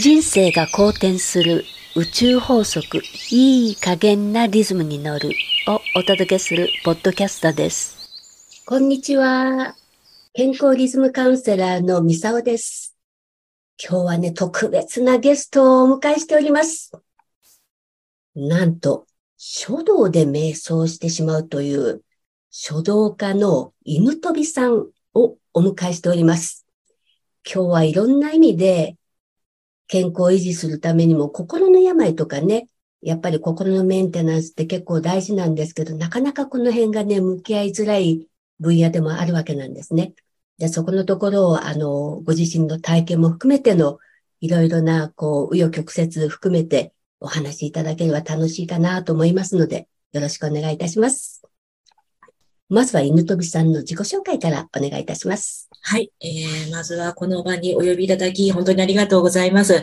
人生が好転する宇宙法則いい加減なリズムに乗るをお届けするポッドキャストです。こんにちは。健康リズムカウンセラーのミサオです。今日はね、特別なゲストをお迎えしております。なんと、書道で瞑想してしまうという書道家の犬飛さんをお迎えしております。今日はいろんな意味で健康を維持するためにも心の病とかね、やっぱり心のメンテナンスって結構大事なんですけど、なかなかこの辺がね、向き合いづらい分野でもあるわけなんですね。で、そこのところを、あの、ご自身の体験も含めての、いろいろな、こう、紆余曲折含めてお話しいただければ楽しいかなと思いますので、よろしくお願いいたします。まずは犬飛さんの自己紹介からお願いいたします。はい。えー、まずはこの場にお呼びいただき、本当にありがとうございます。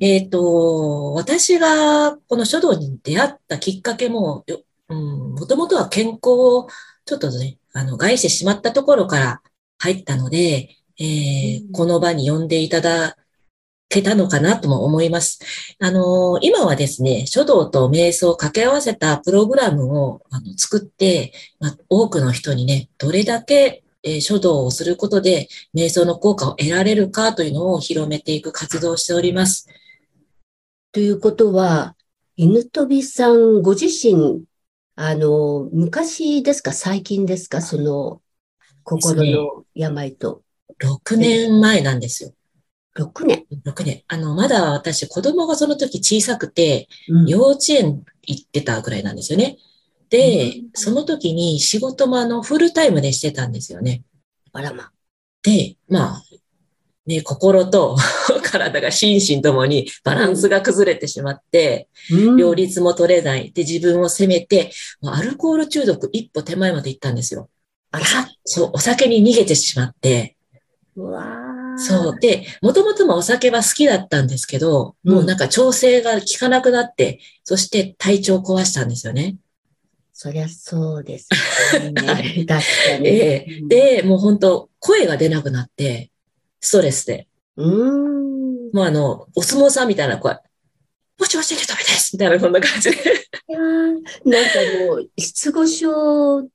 えっ、ー、と、私がこの書道に出会ったきっかけも、うん、もともとは健康をちょっとね、あの、害してしまったところから入ったので、えー、この場に呼んでいただけたのかなとも思います。あの、今はですね、書道と瞑想を掛け合わせたプログラムをあの作って、まあ、多くの人にね、どれだけ、えー、書道をすることで瞑想の効果を得られるかというのを広めていく活動をしております。ということは、犬飛さんご自身、あの、昔ですか？最近ですか？その、心の病と。ね、6年前なんですよ。6年 ?6 年。あの、まだ私、子供がその時小さくて、うん、幼稚園行ってたぐらいなんですよね。で、うん、その時に仕事もあの、フルタイムでしてたんですよね。あらま。で、まあ、ね、心と 体が心身ともにバランスが崩れてしまって、うん、両立も取れない。で、自分を責めて、アルコール中毒一歩手前まで行ったんですよ。あらそう、お酒に逃げてしまって、うわそう。で、もともともお酒は好きだったんですけど、もうなんか調整が効かなくなって、そして体調を壊したんですよね。そりゃそうです、ね。確かに。えー、で、もう本当声が出なくなって、ストレスで。うん。もうあの、お相撲さんみたいな声。もちもちでダメですみたいな、こんな感じで。いやなんかもう、失語症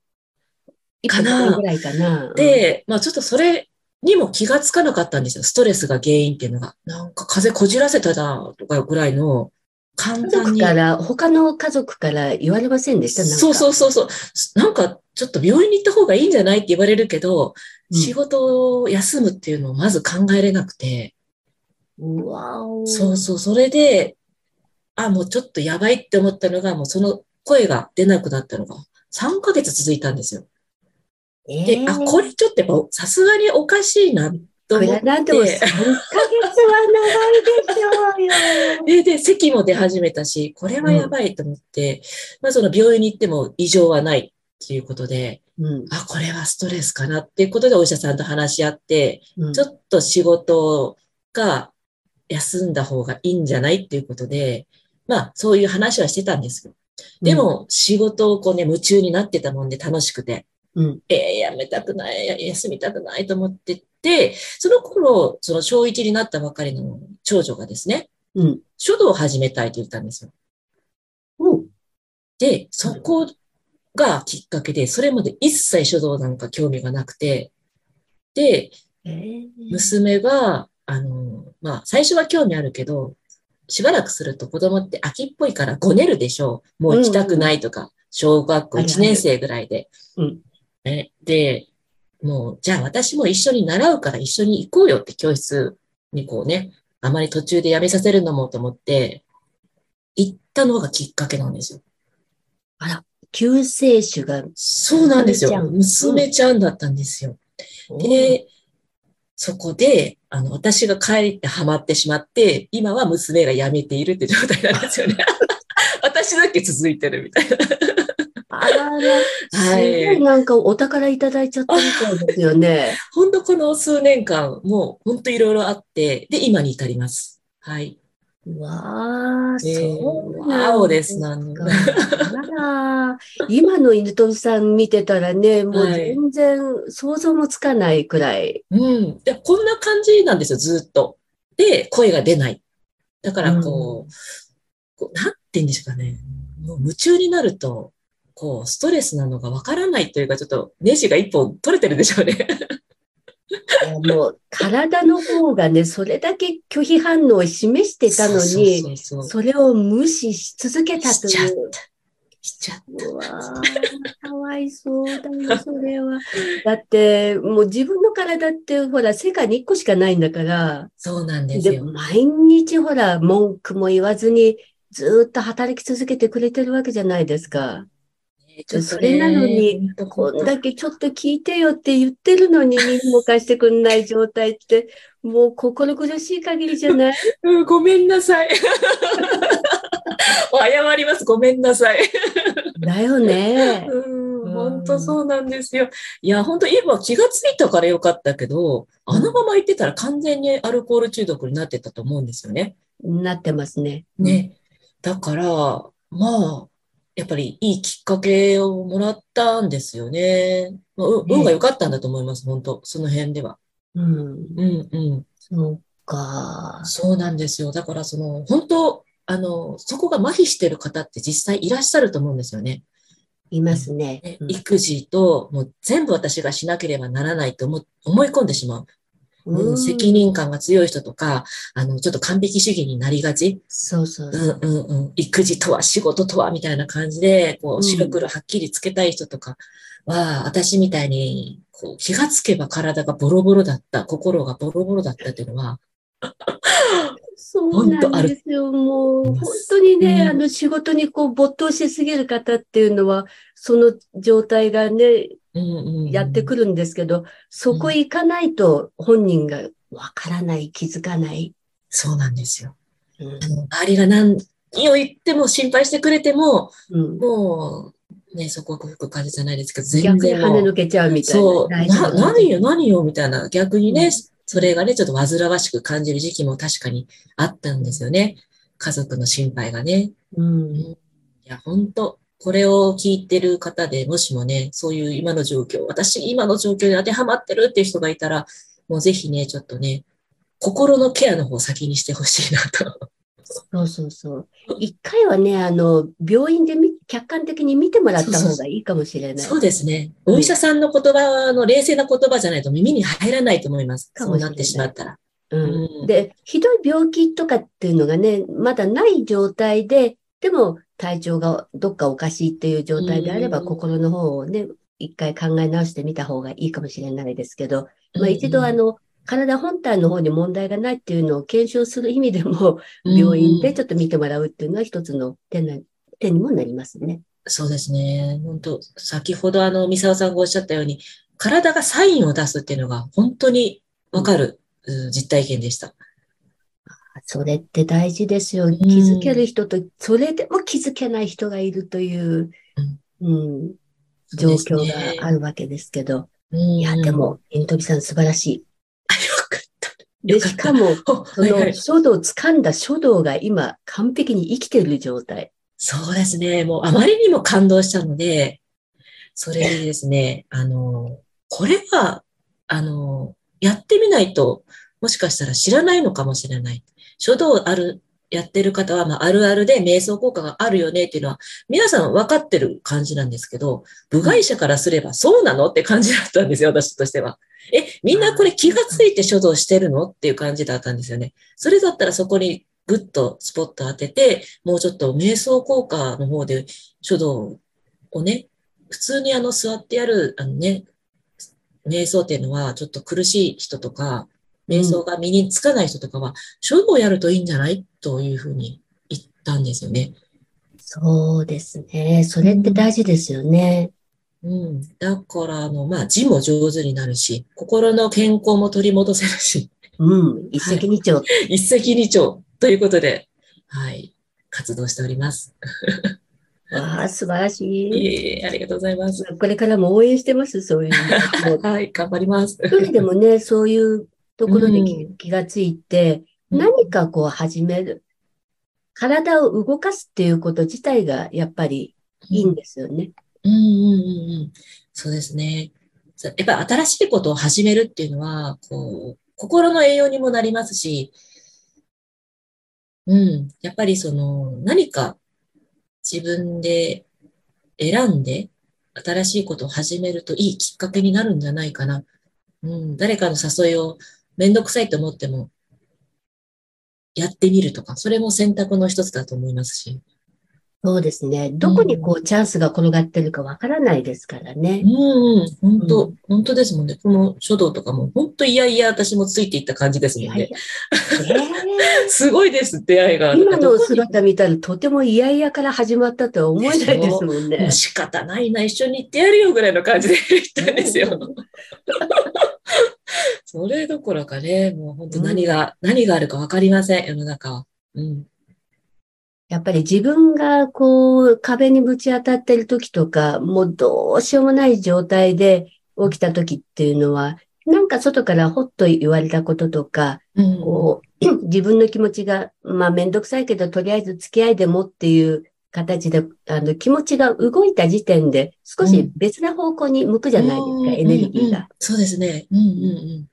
かなぐらいかな。で、まあちょっとそれにも気がつかなかったんですよ。ストレスが原因っていうのが。なんか風邪こじらせたなとかぐらいの簡単に。から、他の家族から言われませんでした？そうそうそうそう。なんかちょっと病院に行った方がいいんじゃないって言われるけど、うん、仕事を休むっていうのをまず考えれなくて。うわそうそう。それで、あ、もうちょっとやばいって思ったのが、もうその声が出なくなったのが3ヶ月続いたんですよ。で、あ、これちょっとやっぱさすがにおかしいなと思って。なんでも3ヶ月は長いでしょうよ。で、で、咳も出始めたし、これはやばいと思って、うん、まあその病院に行っても異常はないっていうことで、うん、あ、これはストレスかなっていうことでお医者さんと話し合って、うん、ちょっと仕事が休んだ方がいいんじゃないっていうことで、まあそういう話はしてたんですよ。でも仕事をこうね、夢中になってたもんで楽しくて。うん、えー、やめたくない、休みたくないと思ってて、その頃、その小1になったばかりの長女がですね、うん、書道を始めたいと言ったんですよ。うん、で、そこがきっかけで、それまで一切書道なんか興味がなくて、で、えー、娘が、あの、まあ、最初は興味あるけど、しばらくすると子供って秋っぽいからごねるでしょう。もう行きたくないとか、小学校1年生ぐらいで。うん、ね、で、もう、じゃあ私も一緒に習うから一緒に行こうよって教室にこうね、あまり途中でやめさせるのもと思って、行ったのがきっかけなんですよ。あら、救世主が。そうなんですよ。娘ちゃんだったんですよ。うん、で、そこで、あの、私が帰ってハマってしまって、今は娘が辞めているって状態なんですよね。私だけ続いてるみたいな。あらら、すごいなんかお宝いただいちゃったみたいですよね。本当この数年間、もう本当いろいろあって、で、今に至ります。はい。わあ、そうわおですなん今の犬飛さん見てたらね、もう全然想像もつかないくらい。はい、うん。で、こんな感じなんですよ、ずっと。で、声が出ない。だからこう、こうなんて言うんですかね。もう夢中になると、こう、ストレスなのがわからないというか、ちょっとネジが一本取れてるでしょうね。もう体の方がね、それだけ拒否反応を示してたのに、それを無視し続けたという。しちゃった。うわかわいそうだよ、それは。だって、もう自分の体って、ほら、世界に一個しかないんだから。そうなんですよ。で、毎日ほら、文句も言わずに、ずっと働き続けてくれてるわけじゃないですか。それなのに、こんだけちょっと聞いてよって言ってるのに、耳も貸してくんない状態って、もう心苦しい限りじゃない？うん、ごめんなさい。謝ります。ごめんなさい。だよね。うん、本当そうなんですよ。いや、本当今気がついたからよかったけど、あのまま言ってたら完全にアルコール中毒になってたと思うんですよね。なってますね。ね。だから、まあ、やっぱりいいきっかけをもらったんですよね。まあ、運が良かったんだと思います、本当その辺では。うん。うんうん。そうか。そうなんですよ。だからその、本当あの、そこが麻痺してる方って実際いらっしゃると思うんですよね。いますね。育児と、もう全部私がしなければならないと思思い込んでしまう。うん、責任感が強い人とか、あの、ちょっと完璧主義になりがち。そうそうそううんうんうん。育児とは仕事とはみたいな感じで、こう、白黒はっきりつけたい人とかは、うん、私みたいに、こう、気がつけば体がボロボロだった、心がボロボロだったっていうのは、そうなんですよ。もう、本当にね、あの、仕事にこう、没頭しすぎる方っていうのは、その状態がね、やってくるんですけど、そこ行かないと本人がわからない、気づかない。そうなんですよ。うん、周りが何を言っても心配してくれても、うん、もう、ね、そこは吹く感じじゃないですけど、全然。逆に跳ね抜けちゃうみたいな。そう。な、何よ、何よ、みたいな。逆にね、うん、それがね、ちょっと煩わしく感じる時期も確かにあったんですよね。家族の心配がね。うん。いや、本当これを聞いてる方でもしもね、そういう今の状況、私今の状況に当てはまってるっていう人がいたら、もうぜひね、ちょっとね、心のケアの方を先にしてほしいなと。そうそうそう。一回はね、あの、病院で客観的に見てもらった方がいいかもしれない。そうですね。お医者さんの言葉の冷静な言葉じゃないと耳に入らないと思います。そうなってしまったら。うん、で、ひどい病気とかっていうのがね、まだない状態で、でも体調がどっかおかしいっていう状態であれば、心の方をね、一回考え直してみた方がいいかもしれないですけど、まあ一度あの、体本体の方に問題がないっていうのを検証する意味でも、病院でちょっと見てもらうっていうのは一つの手な手にもなりますね。そうですね。本当先ほどあの、三沢さんがおっしゃったように、体がサインを出すっていうのが本当にわかる、うん、実体験でした。それって大事ですよ。気づける人と、それでも気づけない人がいるという、うん、状況があるわけですけど。いや、でも、イントビさん素晴らしい。あ、よかった。で、しかも、その書道を掴んだ書道が今完璧に生きている状態。そうですね。もうあまりにも感動したので、それでですね、あの、これは、あの、やってみないと、もしかしたら知らないのかもしれない。書道ある、やってる方は、まあ、あるあるで瞑想効果があるよねっていうのは、皆さん分かってる感じなんですけど、部外者からすればそうなのって感じだったんですよ、私としては。え、みんなこれ気がついて書道してるのっていう感じだったんですよね。それだったらそこにぐっとスポット当てて、もうちょっと瞑想効果の方で書道をね、普通にあの座ってやる、あのね、瞑想っていうのはちょっと苦しい人とか、瞑想が身につかない人とかは、書道をやるといいんじゃない？というふうに言ったんですよね。そうですね。それって大事ですよね。うん。だから、あの、まあ、字も上手になるし、心の健康も取り戻せるし。うん。一石二鳥、はい。一石二鳥ということで、はい。活動しております。わあ、素晴らしい。いえありがとうございます。これからも応援してます、そういう はい、頑張ります。一人でもね、そういうところに気がついて、うん、何かこう始める。体を動かすっていうこと自体がやっぱりいいんですよね。うん、うん、うんうんそうですね。やっぱ新しいことを始めるっていうのは、こう、心の栄養にもなりますし、うん。やっぱりその、何か自分で選んで新しいことを始めるといいきっかけになるんじゃないかな。うん。誰かの誘いをめんどくさいと思っても、やってみるとか、それも選択の一つだと思いますし。そうですね。どこにこう、チャンスが転がってるかわからないですからね。うん、本当、うん、本当ですもんね。この書道とかも、本当いやいや私もついていった感じですもんね。いやいや えー、すごいです、出会いが。今の姿見たらとてもいやいやから始まったとは思えないですもんね。仕方ないな、一緒に行ってやるよぐらいの感じで言ったんですよ。それどころかね、もう本当何が、うん、何があるかわかりません、世の中は。うん。やっぱり自分がこう壁にぶち当たってる時とか、もうどうしようもない状態で起きた時っていうのは、なんか外からほっと言われたこととか、うん、こう 自分の気持ちが、まあめんどくさいけど、とりあえず付き合いでもっていう形で、あの気持ちが動いた時点で少し別な方向に向くじゃないですか、うん、エネルギーが、うんうん。そうですね。うんうんうん。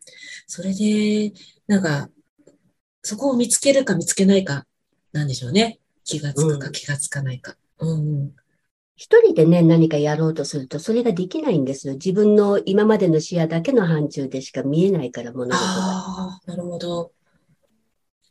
それで、なんか、そこを見つけるか見つけないかなんでしょうね。気がつくか気がつかないか。うん。一人でね、何かやろうとすると、それができないんですよ。自分の今までの視野だけの範疇でしか見えないから、物事が。ああ、なるほど。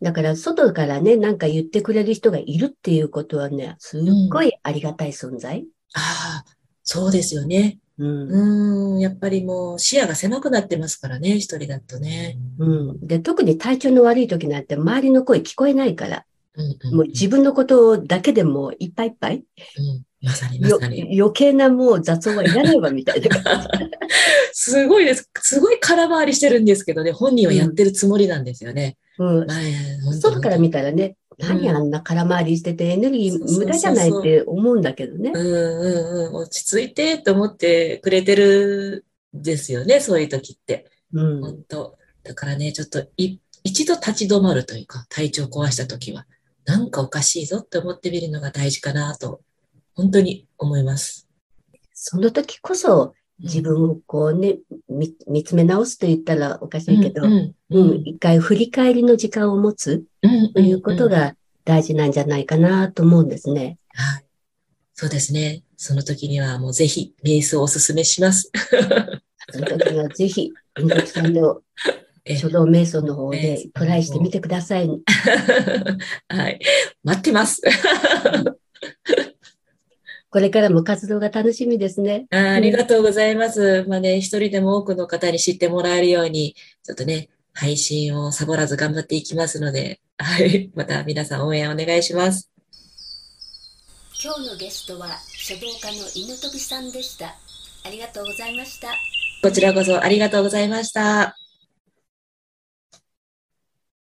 だから、外からね、なんか言ってくれる人がいるっていうことはね、すっごいありがたい存在。うん、ああ、そうですよね。うん、うん、やっぱりもう視野が狭くなってますからね、一人だとね。うん。で、特に体調の悪い時なんて周りの声聞こえないから。もう自分のことだけでもいっぱいいっぱい。うん。余計なもう雑音はいらないわみたいな感じ。すごいです。すごい空回りしてるんですけどね、本人はやってるつもりなんですよね。うん。外から見たらね、何あんな空回りしててエネルギー無駄じゃないって思うんだけどね。うんうんうん。落ち着いてと思ってくれてるですよね、そういう時って。うん。本当だからね、ちょっと一度立ち止まるというか、体調壊した時は。なんかおかしいぞって思ってみるのが大事かなと、本当に思います。その時こそ、自分をこうね、見見つめ直すと言ったらおかしいけど、うん、うん、一回振り返りの時間を持つということが大事なんじゃないかなと思うんですね。はい。そうですね。その時にはもうぜひ瞑想をお勧めします。その時にはぜひ、文国さんの 書道瞑想の方でトライしてみてください。はい。待ってます。これからも活動が楽しみですね。あありがとうございます。まあね、一人でも多くの方に知ってもらえるように、ちょっとね、配信をサボらず頑張っていきますので、はい。また皆さん応援お願いします。今日のゲストは書道家の犬飛さんでした。ありがとうございました。こちらこそありがとうございました。